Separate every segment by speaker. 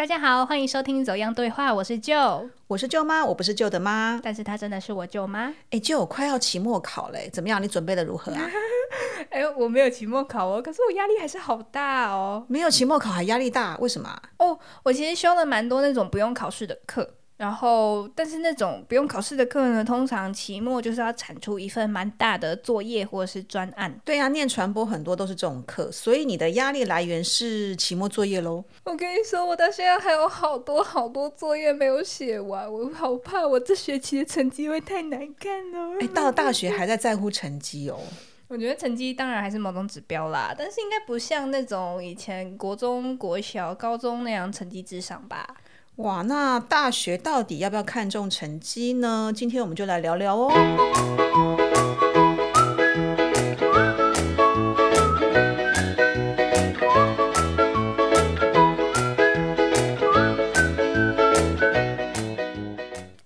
Speaker 1: 大家好，欢迎收听《走样对话》，我是舅，
Speaker 2: 我是舅妈，我不是舅的妈。
Speaker 1: 但是她真的是我舅妈。
Speaker 2: 哎，舅，快要期末考嘞，怎么样？你准备的如何啊？
Speaker 1: 哎，我没有期末考哦，可是我压力还是好大哦。
Speaker 2: 没有期末考还压力大，为什么？
Speaker 1: 哦，我其实修了蛮多那种不用考试的课。然后，但是那种不用考试的课呢，通常期末就是要产出一份蛮大的作业或者是专案。
Speaker 2: 对呀，念传播很多都是这种课，所以你的压力来源是期末作业喽。
Speaker 1: 我跟你说，我到现在还有好多好多作业没有写完，我好怕我这学期的成绩会太难看哦。
Speaker 2: 哎，到了大学还在在乎成绩哦？
Speaker 1: 我觉得成绩当然还是某种指标啦，但是应该不像那种以前国中国小、高中那样成绩至上吧。
Speaker 2: 哇，那大学到底要不要看重成绩呢？今天我们就来聊聊哦。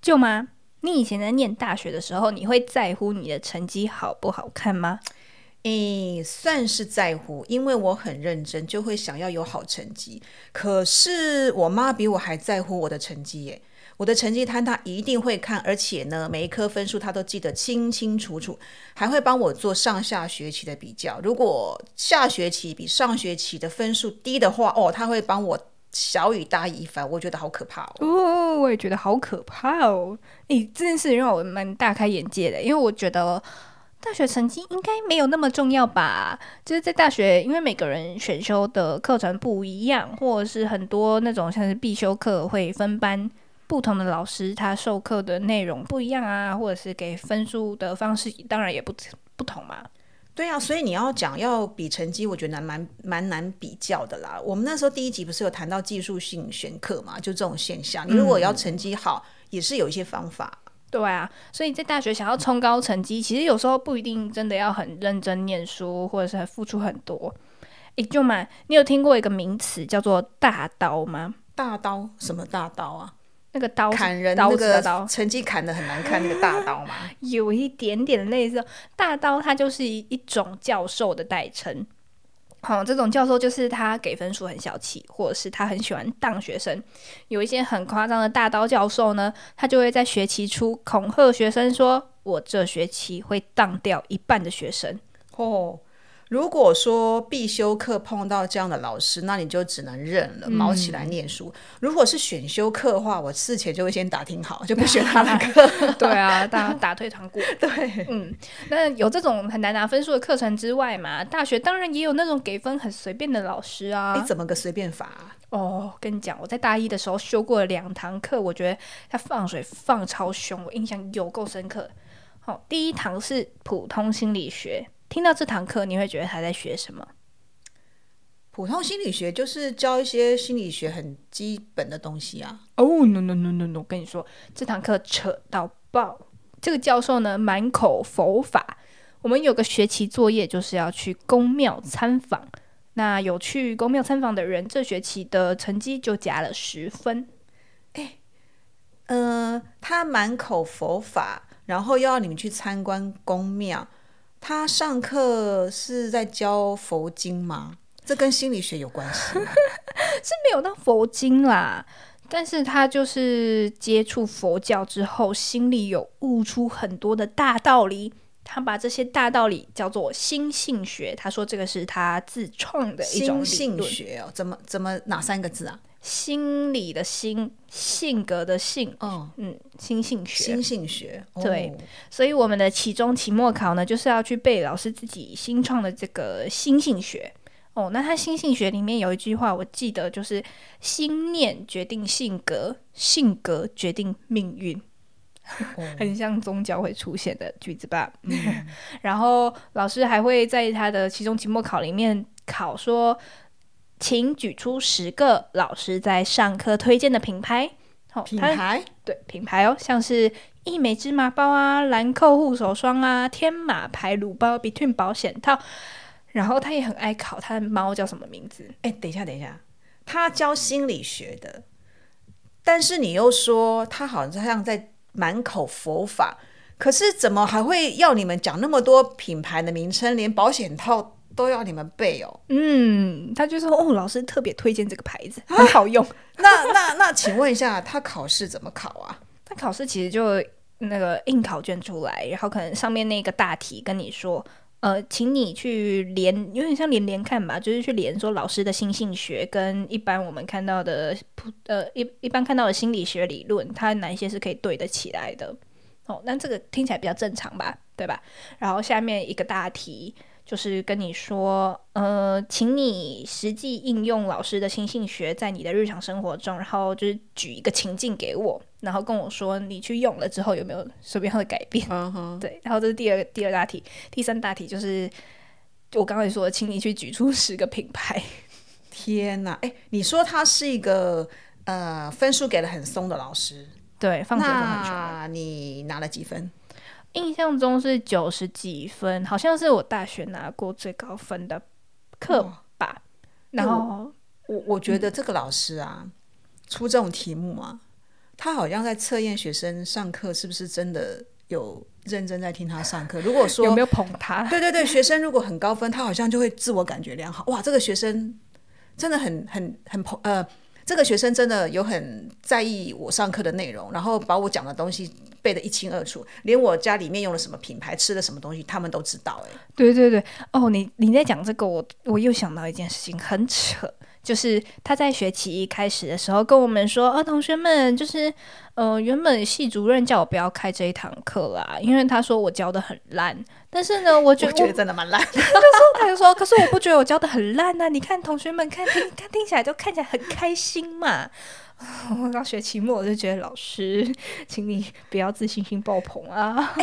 Speaker 1: 舅妈，你以前在念大学的时候，你会在乎你的成绩好不好看吗？
Speaker 2: 诶，算是在乎，因为我很认真，就会想要有好成绩。可是我妈比我还在乎我的成绩耶，我的成绩摊她一定会看，而且呢，每一科分数她都记得清清楚楚，还会帮我做上下学期的比较。如果下学期比上学期的分数低的话，哦，她会帮我小雨大一番，我觉得好可怕
Speaker 1: 哦。哦，我也觉得好可怕哦。诶，这件事让我蛮大开眼界的，因为我觉得。大学成绩应该没有那么重要吧？就是在大学，因为每个人选修的课程不一样，或者是很多那种像是必修课会分班，不同的老师他授课的内容不一样啊，或者是给分数的方式当然也不不同嘛。
Speaker 2: 对啊，所以你要讲要比成绩，我觉得蛮蛮蛮难比较的啦。我们那时候第一集不是有谈到技术性选课嘛？就这种现象，你如果要成绩好，也是有一些方法。
Speaker 1: 对啊，所以在大学想要冲高成绩，其实有时候不一定真的要很认真念书，或者是付出很多。诶，舅妈，你有听过一个名词叫做“大刀”吗？
Speaker 2: 大刀？什么大刀啊？
Speaker 1: 那个刀
Speaker 2: 砍人，那个成绩砍的很难看，那个大刀吗？
Speaker 1: 有一点点类似，大刀它就是一一种教授的代称。好，这种教授就是他给分数很小气，或者是他很喜欢当学生。有一些很夸张的大刀教授呢，他就会在学期初恐吓学生说：“我这学期会当掉一半的学生。”
Speaker 2: 哦。如果说必修课碰到这样的老师，那你就只能认了，毛起来念书。如果是选修课的话，我事前就会先打听好，就不选他的课。
Speaker 1: 对啊，打 打退堂鼓。
Speaker 2: 对，
Speaker 1: 嗯，那有这种很难拿分数的课程之外嘛，大学当然也有那种给分很随便的老师啊。
Speaker 2: 你怎么个随便法？
Speaker 1: 哦，跟你讲，我在大一的时候修过了两堂课，我觉得他放水放超凶，我印象有够深刻。好，第一堂是普通心理学。听到这堂课，你会觉得他在学什么？
Speaker 2: 普通心理学就是教一些心理学很基本的东西啊。
Speaker 1: 哦，no no no no no！我跟你说，这堂课扯到爆。这个教授呢，满口佛法。我们有个学期作业，就是要去宫庙参访。那有去宫庙参访的人，这学期的成绩就加了十分。
Speaker 2: 哎，呃，他满口佛法，然后又要你们去参观宫庙。他上课是在教佛经吗？这跟心理学有关系？是
Speaker 1: 没有到佛经啦，但是他就是接触佛教之后，心里有悟出很多的大道理。他把这些大道理叫做心性学。他说这个是他自创的一种
Speaker 2: 心性学哦。怎么怎么哪三个字啊？
Speaker 1: 心理的心，性格的性，嗯嗯，心性学，
Speaker 2: 心性学，
Speaker 1: 对，所以我们的期中、期末考呢，就是要去背老师自己新创的这个心性学。哦，那他心性学里面有一句话，我记得就是“心念决定性格，性格决定命运”，很像宗教会出现的句子吧。然后老师还会在他的期中、期末考里面考说。请举出十个老师在上课推荐的品牌。
Speaker 2: 好，品牌
Speaker 1: 对品牌哦，像是一美芝麻包啊、兰蔻护手霜啊、天马牌乳包、Between 保险套。然后他也很爱考他的猫叫什么名字？
Speaker 2: 哎，等一下，等一下，他教心理学的，但是你又说他好像在满口佛法，可是怎么还会要你们讲那么多品牌的名称，连保险套？都要你们背哦。
Speaker 1: 嗯，他就说哦，老师特别推荐这个牌子，很好用。
Speaker 2: 那 那那，请问一下，他考试怎么考啊？
Speaker 1: 他考试其实就那个印考卷出来，然后可能上面那个大题跟你说，呃，请你去连，有点像连连看吧，就是去连说老师的心性学跟一般我们看到的普呃一一般看到的心理学理论，它哪一些是可以对得起来的。哦，那这个听起来比较正常吧，对吧？然后下面一个大题就是跟你说，呃，请你实际应用老师的心性学在你的日常生活中，然后就是举一个情境给我，然后跟我说你去用了之后有没有什么样的改变？
Speaker 2: 嗯哼，
Speaker 1: 对，然后这是第二个第二大题，第三大题就是我刚才说，请你去举出十个品牌。
Speaker 2: 天哪，哎，你说他是一个呃分数给的很松的老师。
Speaker 1: 对，放学都很
Speaker 2: 你拿了几分？
Speaker 1: 印象中是九十几分，好像是我大学拿过最高分的课吧。然后
Speaker 2: 我我觉得这个老师啊，出这种题目啊，他好像在测验学生上课是不是真的有认真在听他上课。如果说
Speaker 1: 有没有捧他？
Speaker 2: 对对对，学生如果很高分，他好像就会自我感觉良好。哇，这个学生真的很很很捧呃。这个学生真的有很在意我上课的内容，然后把我讲的东西背得一清二楚，连我家里面用了什么品牌、吃了什么东西，他们都知道。哎，
Speaker 1: 对对对，哦，你你在讲这个，我我又想到一件事情，很扯。就是他在学期一开始的时候跟我们说：“啊，同学们，就是呃，原本系主任叫我不要开这一堂课啦，因为他说我教的很烂。但是呢，
Speaker 2: 我
Speaker 1: 觉
Speaker 2: 得真的蛮烂。他就
Speaker 1: 说，他就说，可是我不觉得我教的很烂啊！你看同学们看听，看听起来就看起来很开心嘛。我刚学期末我就觉得老师，请你不要自信心爆棚啊。”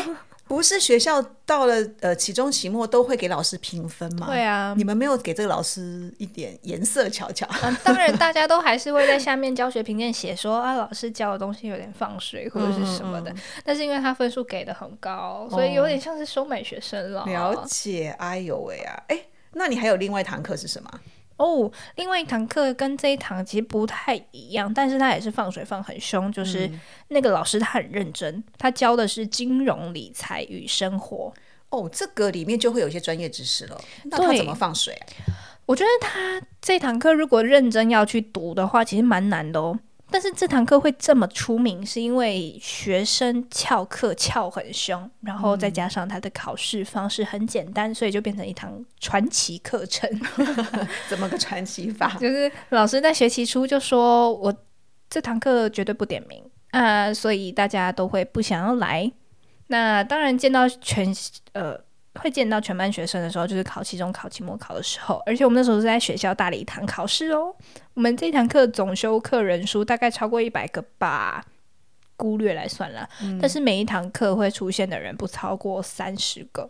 Speaker 2: 不是学校到了呃期中期末都会给老师评分吗？
Speaker 1: 对啊，
Speaker 2: 你们没有给这个老师一点颜色瞧瞧？
Speaker 1: 嗯，当然大家都还是会在下面教学评鉴写说 啊，老师教的东西有点放水或者是什么的。但是因为他分数给的很高，所以有点像是收买学生了。
Speaker 2: 了解，哎呦喂啊，哎，那你还有另外一堂课是什么？
Speaker 1: 哦，另外一堂课跟这一堂其实不太一样，但是他也是放水放很凶，就是那个老师他很认真，他教的是金融理财与生活。
Speaker 2: 哦，这个里面就会有一些专业知识了。那他怎么放水？
Speaker 1: 我觉得他这堂课如果认真要去读的话，其实蛮难的哦。但是这堂课会这么出名，是因为学生翘课翘很凶，然后再加上他的考试方式很简单，所以就变成一堂传奇课程。
Speaker 2: 怎么个传奇法？
Speaker 1: 就是老师在学期初就说：“我这堂课绝对不点名啊，所以大家都会不想要来。”那当然见到全呃。会见到全班学生的时候，就是考期中考、期末考的时候，而且我们那时候是在学校大礼堂考试哦。我们这堂课总修课人数大概超过一百个吧，忽略来算了。但是每一堂课会出现的人不超过三十个。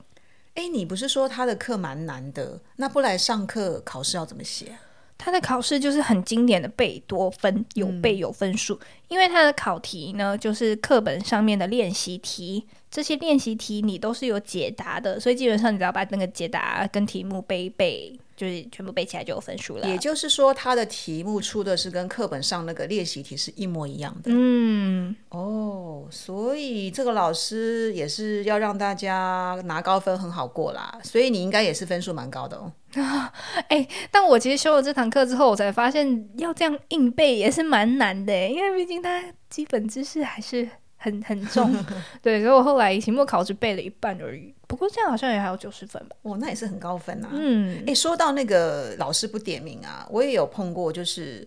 Speaker 2: 哎，你不是说他的课蛮难的？那不来上课考试要怎么写？
Speaker 1: 他的考试就是很经典的背多分，有背有分数。因为他的考题呢，就是课本上面的练习题。这些练习题你都是有解答的，所以基本上你只要把那个解答跟题目背一背，就是全部背起来就有分数了。
Speaker 2: 也就是说，他的题目出的是跟课本上那个练习题是一模一样的。
Speaker 1: 嗯，
Speaker 2: 哦，所以这个老师也是要让大家拿高分，很好过啦。所以你应该也是分数蛮高的哦。
Speaker 1: 哎，但我其实修了这堂课之后，我才发现要这样硬背也是蛮难的，因为毕竟他基本知识还是。很 很重，对，所以我后来期末考只背了一半而已。不过这样好像也还有九十分吧？
Speaker 2: 哦，那也是很高分啊。
Speaker 1: 嗯，
Speaker 2: 哎，说到那个老师不点名啊，我也有碰过，就是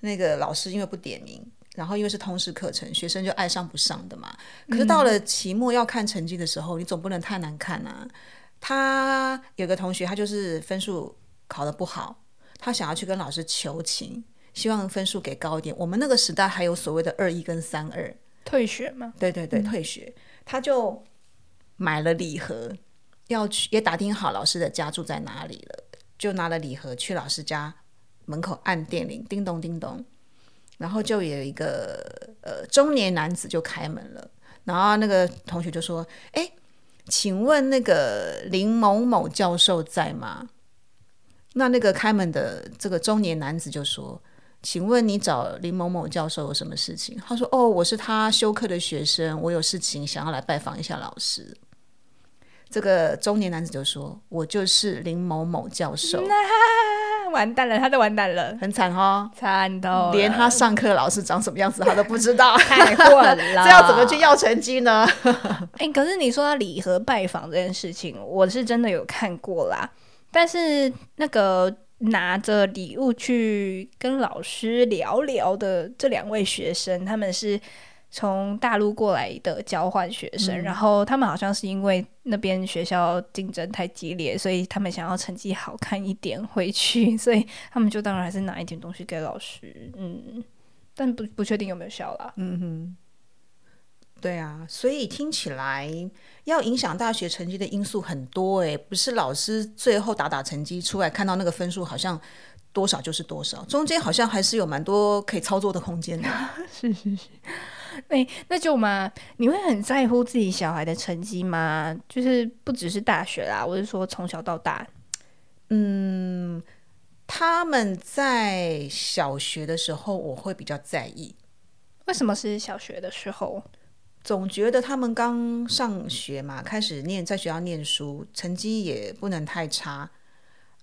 Speaker 2: 那个老师因为不点名，然后因为是通识课程，学生就爱上不上的嘛。可是到了期末要看成绩的时候，你总不能太难看啊。他有个同学，他就是分数考得不好，他想要去跟老师求情，希望分数给高一点。我们那个时代还有所谓的二一跟三二。
Speaker 1: 退学吗？
Speaker 2: 对对对，退学，他就买了礼盒，要去也打听好老师的家住在哪里了，就拿了礼盒去老师家门口按电铃，叮咚叮咚，然后就有一个呃中年男子就开门了，然后那个同学就说：“哎，请问那个林某某教授在吗？”那那个开门的这个中年男子就说。请问你找林某某教授有什么事情？他说：“哦，我是他修课的学生，我有事情想要来拜访一下老师。”这个中年男子就说：“我就是林某某教授。”
Speaker 1: 那完蛋了，他都完蛋了，
Speaker 2: 很惨哦，
Speaker 1: 惨到
Speaker 2: 连他上课老师长什么样子他都不知道，
Speaker 1: 太混了，
Speaker 2: 这要怎么去要成绩呢？
Speaker 1: 哎，可是你说他礼盒拜访这件事情，我是真的有看过啦。但是那个拿着礼物去跟老师聊聊的这两位学生，他们是。从大陆过来的交换学生，然后他们好像是因为那边学校竞争太激烈，所以他们想要成绩好看一点回去，所以他们就当然还是拿一点东西给老师，嗯，但不不确定有没有效啦。
Speaker 2: 嗯哼，对啊，所以听起来要影响大学成绩的因素很多诶，不是老师最后打打成绩出来看到那个分数好像多少就是多少，中间好像还是有蛮多可以操作的空间的。
Speaker 1: 是 是是。哎，那就嘛，你会很在乎自己小孩的成绩吗？就是不只是大学啦，我是说从小到大。
Speaker 2: 嗯，他们在小学的时候，我会比较在意。
Speaker 1: 为什么是小学的时候？
Speaker 2: 总觉得他们刚上学嘛，开始念在学校念书，成绩也不能太差。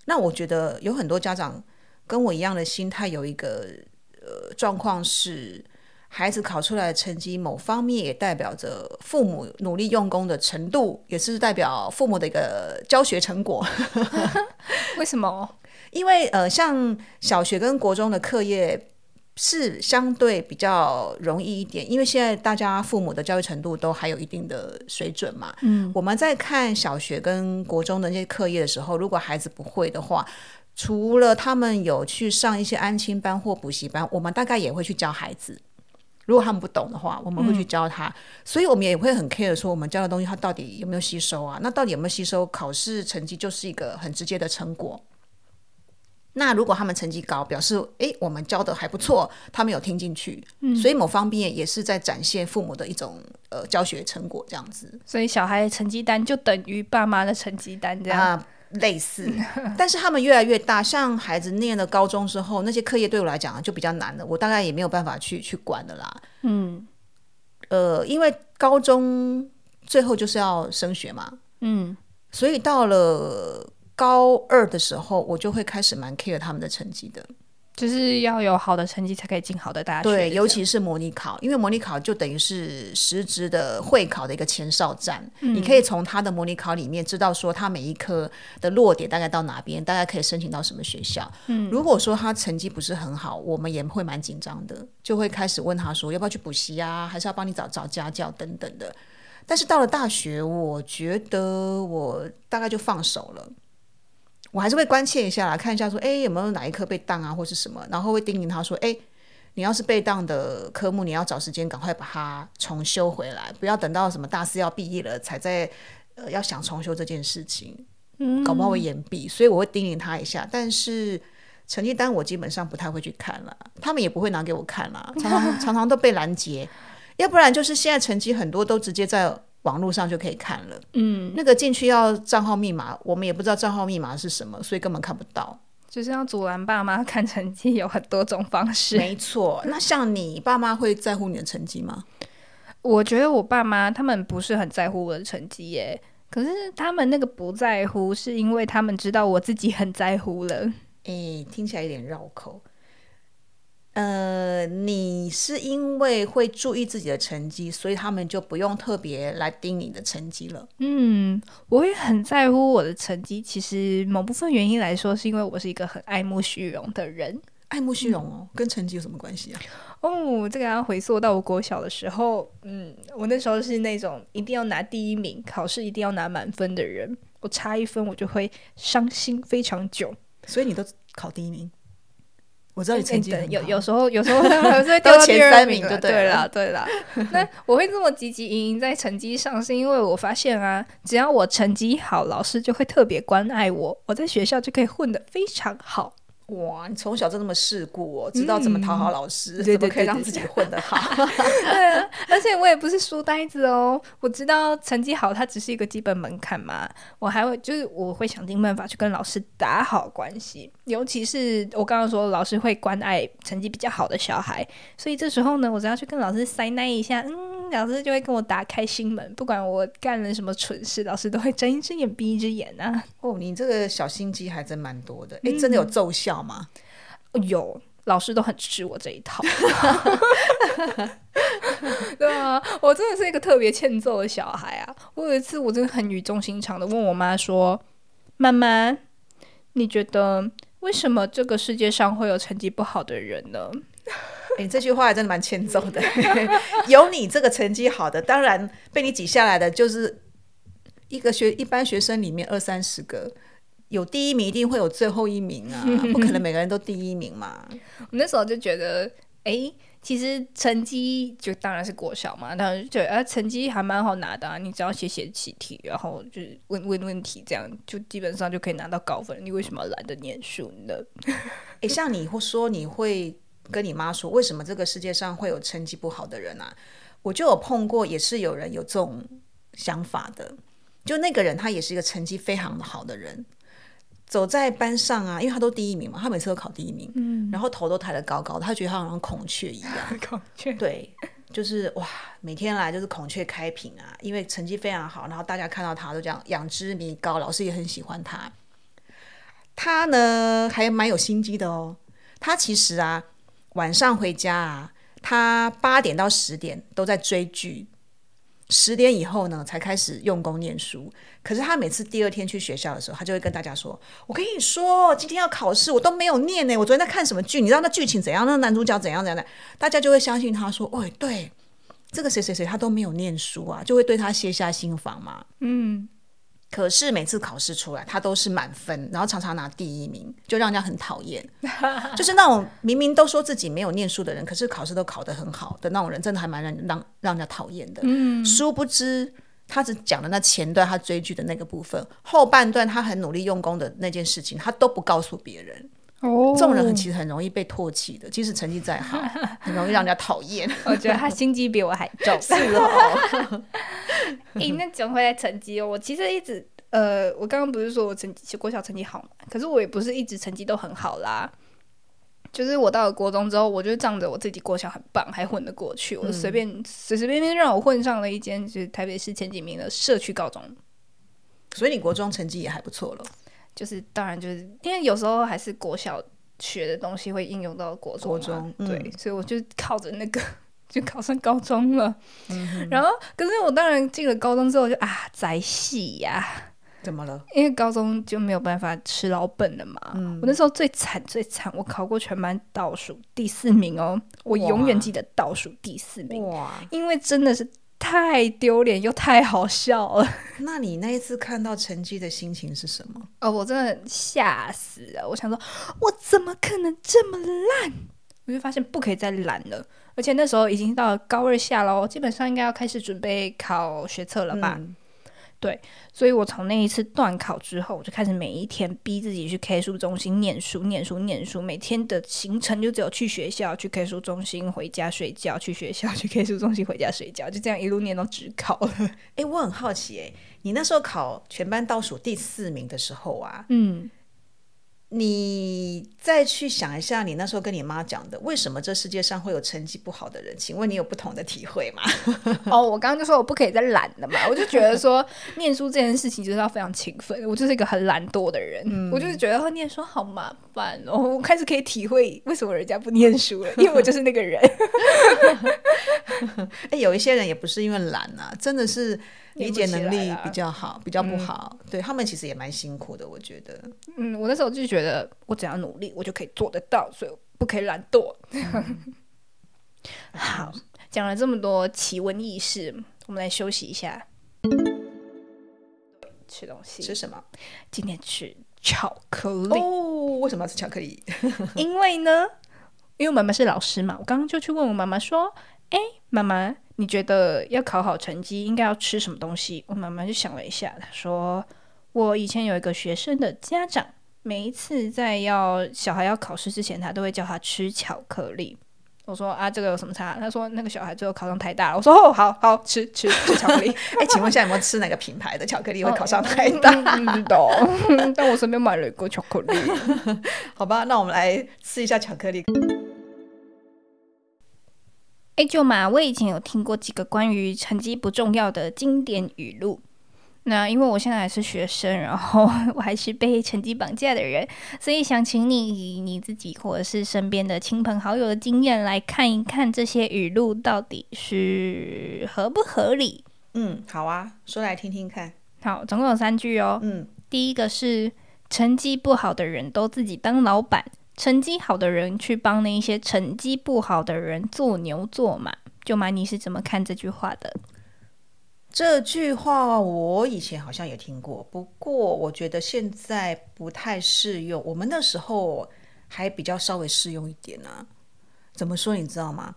Speaker 2: 那我觉得有很多家长跟我一样的心态，有一个呃状况是。孩子考出来的成绩，某方面也代表着父母努力用功的程度，也是代表父母的一个教学成果。
Speaker 1: 为什么？
Speaker 2: 因为呃，像小学跟国中的课业是相对比较容易一点，因为现在大家父母的教育程度都还有一定的水准嘛。嗯，我们在看小学跟国中的那些课业的时候，如果孩子不会的话，除了他们有去上一些安亲班或补习班，我们大概也会去教孩子。如果他们不懂的话，我们会去教他，所以我们也会很 care 说我们教的东西他到底有没有吸收啊？那到底有没有吸收？考试成绩就是一个很直接的成果。那如果他们成绩高，表示诶我们教的还不错，他们有听进去，所以某方面也是在展现父母的一种呃教学成果这样子。
Speaker 1: 所以小孩的成绩单就等于爸妈的成绩单这样。
Speaker 2: 类似，但是他们越来越大，像孩子念了高中之后，那些课业对我来讲就比较难了，我大概也没有办法去去管的啦。嗯，呃，因为高中最后就是要升学嘛，嗯，所以到了高二的时候，我就会开始蛮 care 他们的成绩的。
Speaker 1: 就是要有好的成绩才可以进好的大学。
Speaker 2: 对，尤其是模拟考，因为模拟考就等于是实质的会考的一个前哨战。你可以从他的模拟考里面知道说他每一科的落点大概到哪边，大概可以申请到什么学校。嗯，如果说他成绩不是很好，我们也会蛮紧张的，就会开始问他说要不要去补习啊，还是要帮你找找家教等等的。但是到了大学，我觉得我大概就放手了。我还是会关切一下啦，看一下说，哎，有没有哪一科被当啊，或是什么，然后会叮咛他说，哎，你要是被当的科目，你要找时间赶快把它重修回来，不要等到什么大四要毕业了才在呃要想重修这件事情，嗯，搞不好会延毕，所以我会叮咛他一下。但是成绩单我基本上不太会去看了，他们也不会拿给我看了，常常 常常都被拦截，要不然就是现在成绩很多都直接在。网络上就可以看了，嗯，那个进去要账号密码，我们也不知道账号密码是什么，所以根本看不到。
Speaker 1: 就是要阻拦爸妈看成绩有很多种方式。
Speaker 2: 没错，那像你爸妈会在乎你的成绩吗？
Speaker 1: 我觉得我爸妈他们不是很在乎我的成绩耶，可是他们那个不在乎，是因为他们知道我自己很在乎了。
Speaker 2: 诶，听起来有点绕口。呃，你是因为会注意自己的成绩，所以他们就不用特别来盯你的成绩了。
Speaker 1: 嗯，我也很在乎我的成绩。其实某部分原因来说，是因为我是一个很爱慕虚荣的人。
Speaker 2: 爱慕虚荣哦，跟成绩有什么关系啊？
Speaker 1: 哦，这个要回溯到我国小的时候。嗯，我那时候是那种一定要拿第一名，考试一定要拿满分的人。我差一分，我就会伤心非常久。
Speaker 2: 所以你都考第一名。我知道你成绩
Speaker 1: 有有时候有时候会 掉
Speaker 2: 前三名
Speaker 1: 就对了对啦。那我会这么积极营营在成绩上，是因为我发现啊，只要我成绩好，老师就会特别关爱我，我在学校就可以混得非常好。
Speaker 2: 哇，你从小就那么世故哦，知道怎么讨好老师，怎么可以让自己混得好？
Speaker 1: 对啊，而且我也不是书呆子哦，我知道成绩好它只是一个基本门槛嘛，我还会就是我会想尽办法去跟老师打好关系，尤其是我刚刚说老师会关爱成绩比较好的小孩，所以这时候呢，我只要去跟老师塞奶一下，嗯。老师就会跟我打开心门，不管我干了什么蠢事，老师都会睁一只眼闭一只眼啊。
Speaker 2: 哦，你这个小心机还真蛮多的。哎，真的有奏效吗？
Speaker 1: 有，老师都很吃我这一套。对啊，我真的是一个特别欠揍的小孩啊！我有一次，我真的很语重心长的问我妈说：“妈妈，你觉得为什么这个世界上会有成绩不好的人呢？”
Speaker 2: 哎，这句话还真的蛮欠揍的。有你这个成绩好的，当然被你挤下来的，就是一个学一般学生里面二三十个，有第一名一定会有最后一名啊，不可能每个人都第一名嘛。
Speaker 1: 我那时候就觉得，哎，其实成绩就当然是国小嘛，当然就觉得啊，成绩还蛮好拿的啊，你只要写写习题，然后就是问问问题，这样就基本上就可以拿到高分。你为什么懒得念书呢？
Speaker 2: 哎，像你会说你会。跟你妈说，为什么这个世界上会有成绩不好的人啊？我就有碰过，也是有人有这种想法的。就那个人，他也是一个成绩非常好的人，走在班上啊，因为他都第一名嘛，他每次都考第一名，嗯，然后头都抬得高高的，他觉得他好像孔雀一样，
Speaker 1: 孔雀，
Speaker 2: 对，就是哇，每天来就是孔雀开屏啊，因为成绩非常好，然后大家看到他都这样仰之弥高，老师也很喜欢他。他呢还蛮有心机的哦，他其实啊。晚上回家啊，他八点到十点都在追剧，十点以后呢才开始用功念书。可是他每次第二天去学校的时候，他就会跟大家说：“我跟你说，今天要考试，我都没有念呢。我昨天在看什么剧？你知道那剧情怎样？那男主角怎样怎样的？大家就会相信他说：，哦，对，这个谁谁谁他都没有念书啊，就会对他卸下心防嘛。嗯。”可是每次考试出来，他都是满分，然后常常拿第一名，就让人家很讨厌。就是那种明明都说自己没有念书的人，可是考试都考得很好的那种人，真的还蛮让让让人家讨厌的。嗯，殊不知他只讲了那前段他追剧的那个部分，后半段他很努力用功的那件事情，他都不告诉别人。哦，这种人其实很容易被唾弃的，即使成绩再好，很容易让人家讨厌。
Speaker 1: 我觉得他心机比我还重。
Speaker 2: 是哦。
Speaker 1: 哎，那讲回来成绩哦，我其实一直呃，我刚刚不是说我成绩国小成绩好嘛？可是我也不是一直成绩都很好啦。就是我到了国中之后，我就仗着我自己国小很棒，还混得过去，我随便随随便便让我混上了一间就是台北市前几名的社区高中。
Speaker 2: 所以你国中成绩也还不错了。
Speaker 1: 就是当然，就是因为有时候还是国小学的东西会应用到国中
Speaker 2: 嘛，
Speaker 1: 对，所以我就靠着那个就考上高中了。然后，可是我当然进了高中之后就啊，宅系呀，
Speaker 2: 怎么了？
Speaker 1: 因为高中就没有办法吃老本了嘛。我那时候最惨最惨，我考过全班倒数第四名哦，我永远记得倒数第四名，哇！因为真的是。太丢脸又太好笑了。
Speaker 2: 那你那一次看到成绩的心情是什么？
Speaker 1: 哦，我真的吓死了！我想说，我怎么可能这么烂？我就发现不可以再懒了。而且那时候已经到了高二下喽，基本上应该要开始准备考学测了吧？对，所以我从那一次断考之后，我就开始每一天逼自己去 K 书中心念书、念书、念书。每天的行程就只有去学校、去 K 书中心、回家睡觉；去学校、去 K 书中心、回家睡觉。就这样一路念到职考了。
Speaker 2: 哎，我很好奇，哎，你那时候考全班倒数第四名的时候啊，嗯。你再去想一下，你那时候跟你妈讲的，为什么这世界上会有成绩不好的人？请问你有不同的体会吗？
Speaker 1: 哦，我刚刚就说我不可以再懒了嘛，我就觉得说念书这件事情就是要非常勤奋，我就是一个很懒惰的人，我就是觉得念书好麻烦哦。我开始可以体会为什么人家不念书了，因为我就是那个人。
Speaker 2: 哎，有一些人也不是因为懒啊，真的是。理解能力比较好，比较不好，对他们其实也蛮辛苦的，我觉得。
Speaker 1: 嗯，我那时候就觉得，我只要努力，我就可以做得到，所以不可以懒惰。好，讲了这么多奇闻异事，我们来休息一下，吃东西。
Speaker 2: 吃什么？
Speaker 1: 今天吃巧克力。
Speaker 2: 哦，为什么要吃巧克力？
Speaker 1: 因为呢，因为我妈妈是老师嘛，我刚刚就去问我妈妈说：“哎，妈妈。”你觉得要考好成绩应该要吃什么东西？我妈妈就想了一下，她说：“我以前有一个学生的家长，每一次在要小孩要考试之前，他都会叫他吃巧克力。”我说：“啊，这个有什么差？”他说：“那个小孩最后考上台大了。”我说：“哦，好好吃吃吃巧克力。”
Speaker 2: 哎，请问一下有没有吃哪个品牌的巧克力会考上台大？
Speaker 1: 不知道，但我身边买了一个巧克力。
Speaker 2: 好吧，那我们来吃一下巧克力。
Speaker 1: 哎，舅妈，我以前有听过几个关于成绩不重要的经典语录。那因为我现在还是学生，然后我还是被成绩绑架的人，所以想请你以你自己或者是身边的亲朋好友的经验来看一看这些语录到底是合不合理。
Speaker 2: 嗯，好啊，说来听听看。
Speaker 1: 好，总共有三句哦。
Speaker 2: 嗯，
Speaker 1: 第一个是成绩不好的人都自己当老板，成绩好的人去帮那一些成绩不好的人做牛做马。舅妈，你是怎么看这句话的？
Speaker 2: 这句话我以前好像也听过，不过我觉得现在不太适用。我们那时候还比较稍微适用一点呢。怎么说？你知道吗？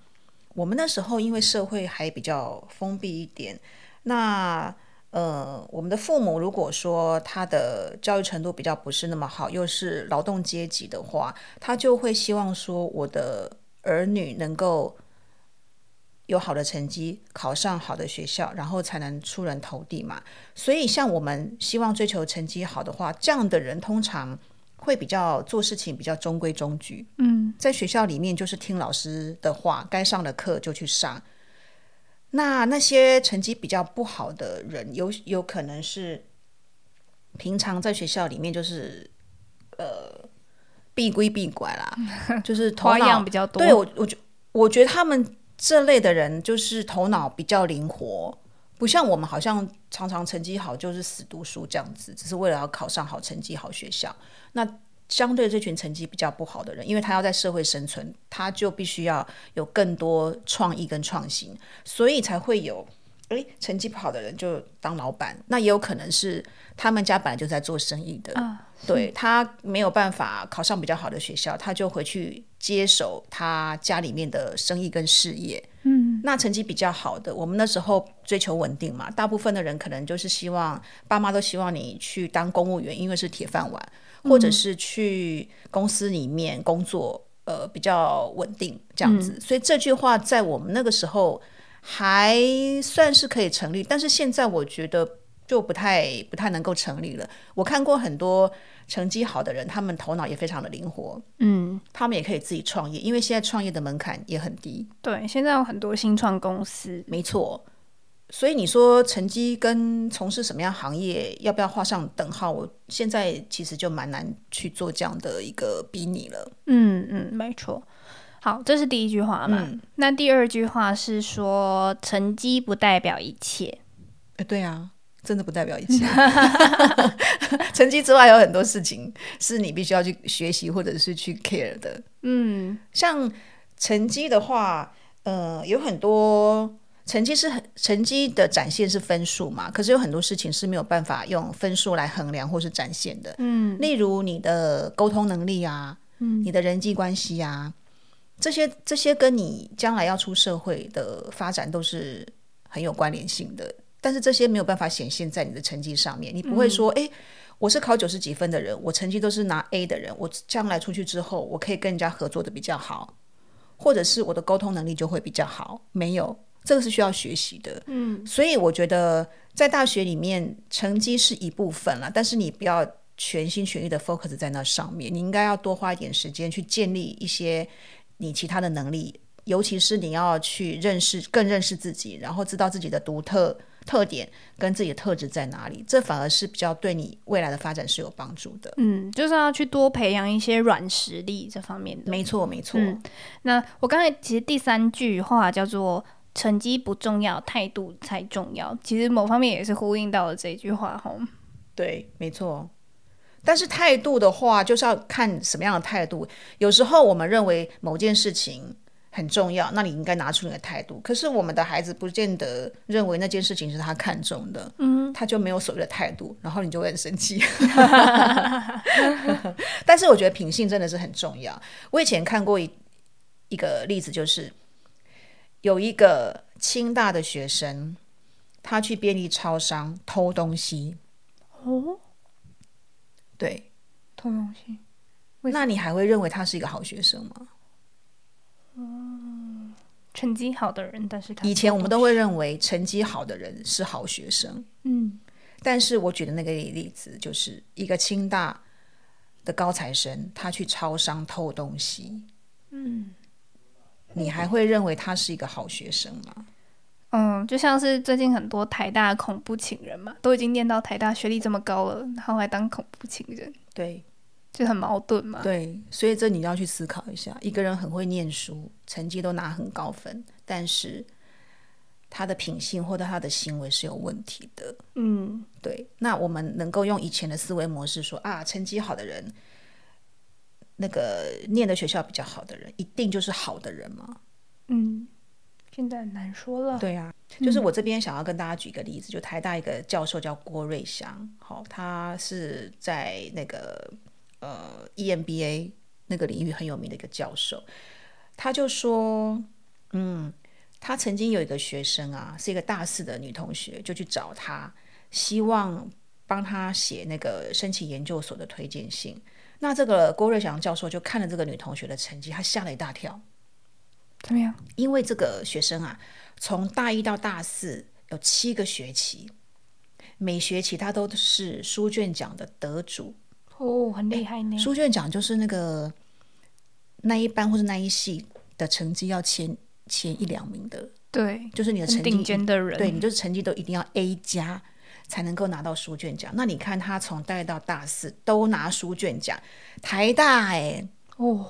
Speaker 2: 我们那时候因为社会还比较封闭一点，那呃，我们的父母如果说他的教育程度比较不是那么好，又是劳动阶级的话，他就会希望说我的儿女能够。有好的成绩，考上好的学校，然后才能出人头地嘛。所以，像我们希望追求成绩好的话，这样的人通常会比较做事情比较中规中矩。
Speaker 1: 嗯，
Speaker 2: 在学校里面就是听老师的话，该上的课就去上。那那些成绩比较不好的人，有有可能是平常在学校里面就是呃闭归闭拐啦，就是头脑
Speaker 1: 比较多。
Speaker 2: 对我，我觉我觉得他们。这类的人就是头脑比较灵活，不像我们好像常常成绩好就是死读书这样子，只是为了要考上好成绩、好学校。那相对这群成绩比较不好的人，因为他要在社会生存，他就必须要有更多创意跟创新，所以才会有诶成绩不好的人就当老板。那也有可能是他们家本来就在做生意的，对他没有办法考上比较好的学校，他就回去。接手他家里面的生意跟事业，
Speaker 1: 嗯，
Speaker 2: 那成绩比较好的，我们那时候追求稳定嘛，大部分的人可能就是希望爸妈都希望你去当公务员，因为是铁饭碗，或者是去公司里面工作，呃，比较稳定这样子。所以这句话在我们那个时候还算是可以成立，但是现在我觉得就不太不太能够成立了。我看过很多。成绩好的人，他们头脑也非常的灵活，
Speaker 1: 嗯，
Speaker 2: 他们也可以自己创业，因为现在创业的门槛也很低。
Speaker 1: 对，现在有很多新创公司，
Speaker 2: 没错。所以你说成绩跟从事什么样行业要不要画上等号？我现在其实就蛮难去做这样的一个比拟了。
Speaker 1: 嗯嗯，没错。好，这是第一句话嘛？那第二句话是说成绩不代表一切。
Speaker 2: 哎，对啊。真的不代表一切，成绩之外有很多事情是你必须要去学习或者是去 care 的。
Speaker 1: 嗯，
Speaker 2: 像成绩的话，呃，有很多成绩是很成绩的展现是分数嘛，可是有很多事情是没有办法用分数来衡量或是展现的。
Speaker 1: 嗯，
Speaker 2: 例如你的沟通能力啊，
Speaker 1: 嗯，
Speaker 2: 你的人际关系啊，这些这些跟你将来要出社会的发展都是很有关联性的。但是这些没有办法显现在你的成绩上面，你不会说，哎，我是考九十几分的人，我成绩都是拿 A 的人，我将来出去之后，我可以跟人家合作的比较好，或者是我的沟通能力就会比较好。没有，这个是需要学习的。
Speaker 1: 嗯，
Speaker 2: 所以我觉得在大学里面，成绩是一部分了，但是你不要全心全意的 focus 在那上面，你应该要多花一点时间去建立一些你其他的能力，尤其是你要去认识、更认识自己，然后知道自己的独特。特点跟自己的特质在哪里？这反而是比较对你未来的发展是有帮助的。
Speaker 1: 嗯，就是要去多培养一些软实力这方面的。
Speaker 2: 没错，没错。
Speaker 1: 那我刚才其实第三句话叫做“成绩不重要，态度才重要”。其实某方面也是呼应到了这句话吼。
Speaker 2: 对，没错。但是态度的话，就是要看什么样的态度。有时候我们认为某件事情。很重要，那你应该拿出你的态度。可是我们的孩子不见得认为那件事情是他看中的，
Speaker 1: 嗯，
Speaker 2: 他就没有所谓的态度，然后你就会很生气。但是我觉得品性真的是很重要。我以前看过一一个例子，就是有一个清大的学生，他去便利超商偷东西。
Speaker 1: 哦，
Speaker 2: 对，
Speaker 1: 偷东西，
Speaker 2: 那你还会认为他是一个好学生吗？
Speaker 1: 嗯，成绩好的人，但是他
Speaker 2: 以前我们都会认为成绩好的人是好学生。
Speaker 1: 嗯，
Speaker 2: 但是我举的那个例子就是一个清大的高材生，他去超商偷东西。
Speaker 1: 嗯，
Speaker 2: 你还会认为他是一个好学生吗？
Speaker 1: 嗯，就像是最近很多台大恐怖情人嘛，都已经念到台大学历这么高了，然后还当恐怖情人，
Speaker 2: 对
Speaker 1: 就很矛盾嘛。
Speaker 2: 对，所以这你要去思考一下，一个人很会念书，成绩都拿很高分，但是他的品性或者他的行为是有问题的。
Speaker 1: 嗯，
Speaker 2: 对，那我们能够用以前的思维模式说啊，成绩好的人，那个念的学校比较好的人，一定就是好的人吗？
Speaker 1: 嗯，现在难说了。
Speaker 2: 对啊，就是我这边想要跟大家举一个例子，就台大一个教授叫郭瑞祥，好、他是在那个呃 EMBA 那个领域很有名的一个教授，他就说，嗯，他曾经有一个学生啊，是一个大四的女同学，就去找他，希望帮他写那个申请研究所的推荐信。那这个郭瑞祥教授就看了这个女同学的成绩，他吓了一大跳。
Speaker 1: 怎么样？
Speaker 2: 因为这个学生啊，从大一到大四有七个学期，每学期他都是书卷奖的得主。
Speaker 1: 哦，很厉害呢。
Speaker 2: 书卷奖就是那个那一班或者那一系的成绩要前前一两名的，
Speaker 1: 对，
Speaker 2: 就是你的成绩
Speaker 1: 很顶尖的人。
Speaker 2: 对，你就是成绩都一定要 A 加才能够拿到书卷奖。那你看他从大一到大四都拿书卷奖，台大哎、
Speaker 1: 哦，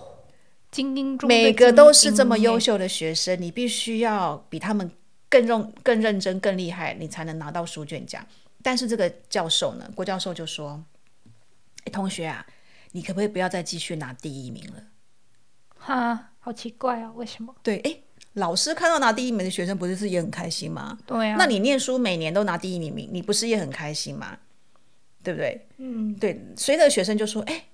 Speaker 1: 精英中
Speaker 2: 每个都是这么。优秀的学生，你必须要比他们更认、更认真、更厉害，你才能拿到书卷奖。但是这个教授呢，郭教授就说：“诶同学啊，你可不可以不要再继续拿第一名了
Speaker 1: 哈，好奇怪啊，为什么？？”
Speaker 2: 对，哎，老师看到拿第一名的学生，不是是也很开心吗？
Speaker 1: 对啊，
Speaker 2: 那你念书每年都拿第一名，你不是也很开心吗？对不对？
Speaker 1: 嗯，
Speaker 2: 对，所以那个学生就说：“哎，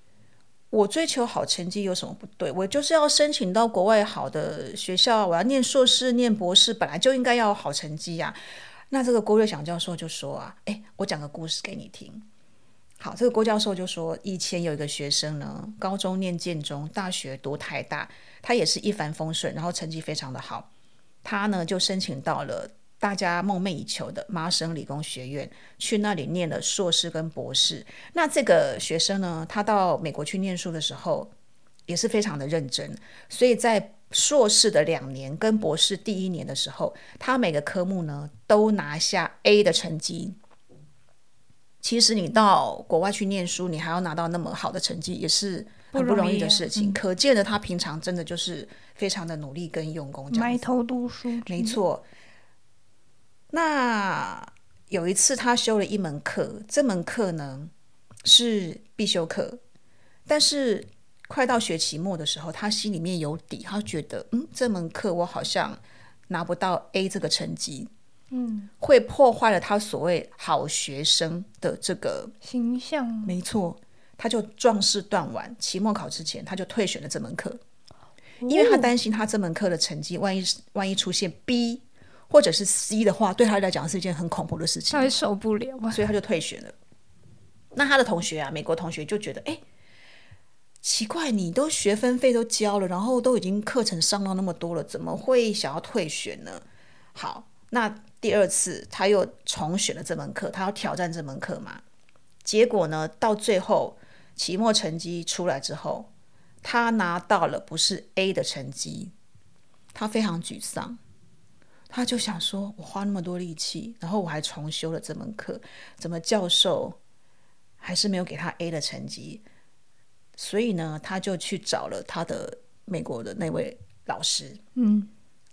Speaker 2: 我追求好成绩有什么不对？我就是要申请到国外好的学校，我要念硕士、念博士，本来就应该要有好成绩呀、那这个郭瑞祥教授就说啊：“哎，我讲个故事给你听。”好，这个郭教授就说，以前有一个学生呢，高中念建中，大学读台大，他也是一帆风顺，然后成绩非常的好。他呢就申请到了大家梦寐以求的麻省理工学院，去那里念了硕士跟博士。那这个学生呢，他到美国去念书的时候也是非常的认真，所以在硕士的两年跟博士第一年的时候，他每个科目呢都拿下 A 的成绩。其实你到国外去念书，你还要拿到那么好的成绩，也是很不容易的事情。可见的，他平常真的就是非常的努力跟用功。
Speaker 1: 埋头读书，
Speaker 2: 没错。那有一次他修了一门课，这门课呢是必修课，但是快到学期末的时候，他心里面有底，他觉得嗯，这门课我好像拿不到 A 这个成绩，
Speaker 1: 嗯，
Speaker 2: 会破坏了他所谓好学生的这个
Speaker 1: 形象
Speaker 2: 没错，他就壮士断腕，期末考之前他就退选了这门课，因为他担心他这门课的成绩万一万一出现 B 或者是 C 的话，对他来讲是一件很恐怖的事情
Speaker 1: 他，会受不了啊。
Speaker 2: 所以他就退选了。那他的同学啊，美国同学就觉得，哎，奇怪，你都学分费都交了，然后都已经课程上到那么多了，怎么会想要退学呢？好，那第二次他又重选了这门课，他要挑战这门课嘛。结果呢，到最后期末成绩出来之后，他拿到了不是 A 的成绩，他非常沮丧。他就想说，我花那么多力气，然后我还重修了这门课，怎么教授还是没有给他 A 的成绩？所以呢，他就去找了他的美国的那位老师，
Speaker 1: 嗯，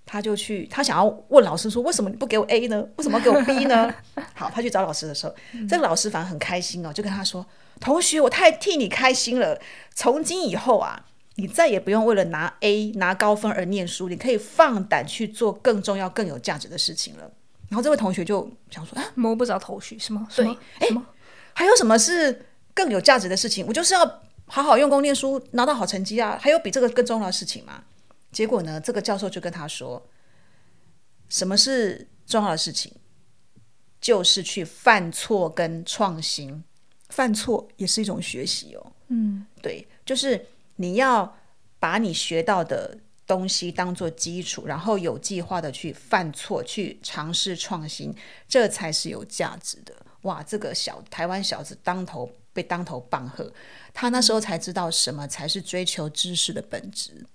Speaker 2: 他就去，他想要问老师说，为什么你不给我 A 呢？为什么给我 B 呢？好，他去找老师的时候，这个老师反而很开心哦，就跟他说：“同学，我太替你开心了，从今以后啊，你再也不用为了拿 A 拿高分而念书，你可以放胆去做更重要、更有价值的事情了。”然后这位同学就想说：“啊，
Speaker 1: 摸不着头绪，什么？什么？什么？
Speaker 2: 还有什么是更有价值的事情？我就是要好好用功念书，拿到好成绩啊！还有比这个更重要的事情吗？结果呢，这个教授就跟他说，什么是重要的事情？就是去犯错跟创新。犯错也是一种学习哦。
Speaker 1: 嗯，
Speaker 2: 对，就是你要把你学到的东西当做基础，然后有计划的去犯错，去尝试创新，这才是有价值的。哇，这个小台湾小子当头被当头棒喝，他那时候才知道什么才是追求知识的本质。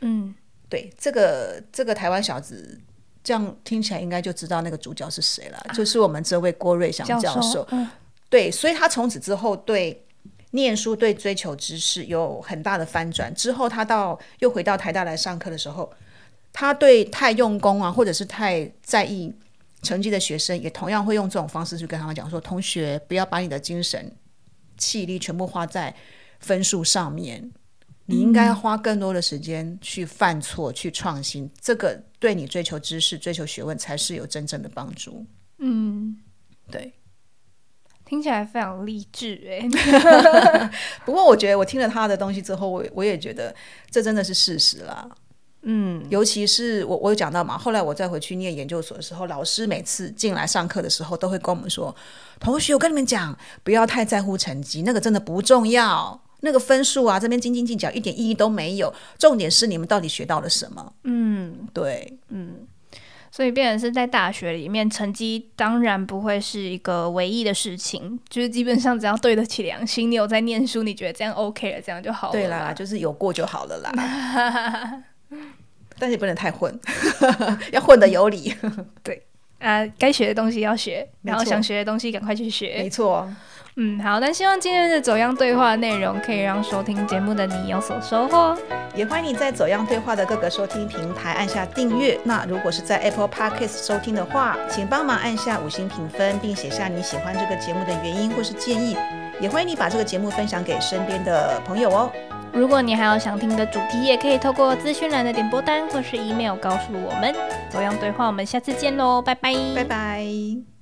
Speaker 1: 嗯，
Speaker 2: 对，这个这个台湾小子，这样听起来应该就知道那个主角是谁了，就是我们这位郭瑞祥教授。
Speaker 1: 嗯
Speaker 2: 对，所以他从此之后对念书、对追求知识有很大的翻转。之后他到又回到台大来上课的时候，他对太用功啊，或者是太在意成绩的学生，也同样会用这种方式去跟他们讲说：同学，不要把你的精神、气力全部花在分数上面。你应该花更多的时间去犯错、去创新，这个对你追求知识、追求学问才是有真正的帮助。
Speaker 1: 嗯，
Speaker 2: 对。
Speaker 1: 听起来非常励志哎。
Speaker 2: 不过我觉得我听了他的东西之后，我我也觉得这真的是事实啦。
Speaker 1: 嗯，
Speaker 2: 尤其是我我有讲到嘛，后来我再回去念研究所的时候，老师每次进来上课的时候，都会跟我们说：“同学，我跟你们讲，不要太在乎成绩，那个真的不重要。那个分数啊，这边斤斤计较一点意义都没有。重点是你们到底学到了什么。”
Speaker 1: 嗯，
Speaker 2: 对，
Speaker 1: 嗯。所以，变成是在大学里面，成绩当然不会是一个唯一的事情，就是基本上只要对得起良心，你有在念书，你觉得这样 OK 了，这样就好了。
Speaker 2: 对啦，就是有过就好了啦。但是不能太混，要混的有理。
Speaker 1: 对啊，该学的东西要学，然后想学的东西赶快去学。
Speaker 2: 没错。
Speaker 1: 嗯，好，那希望今天的走样对话内容可以让收听节目的你有所收获，
Speaker 2: 也欢迎你在走样对话的各个收听平台按下订阅。那如果是在 Apple Podcast 收听的话，请帮忙按下五星评分，并写下你喜欢这个节目的原因或是建议。也欢迎你把这个节目分享给身边的朋友哦。
Speaker 1: 如果你还有想听的主题，也可以透过资讯栏的点播单或是 email 告诉我们。走样对话，我们下次见喽，拜拜，
Speaker 2: 拜拜。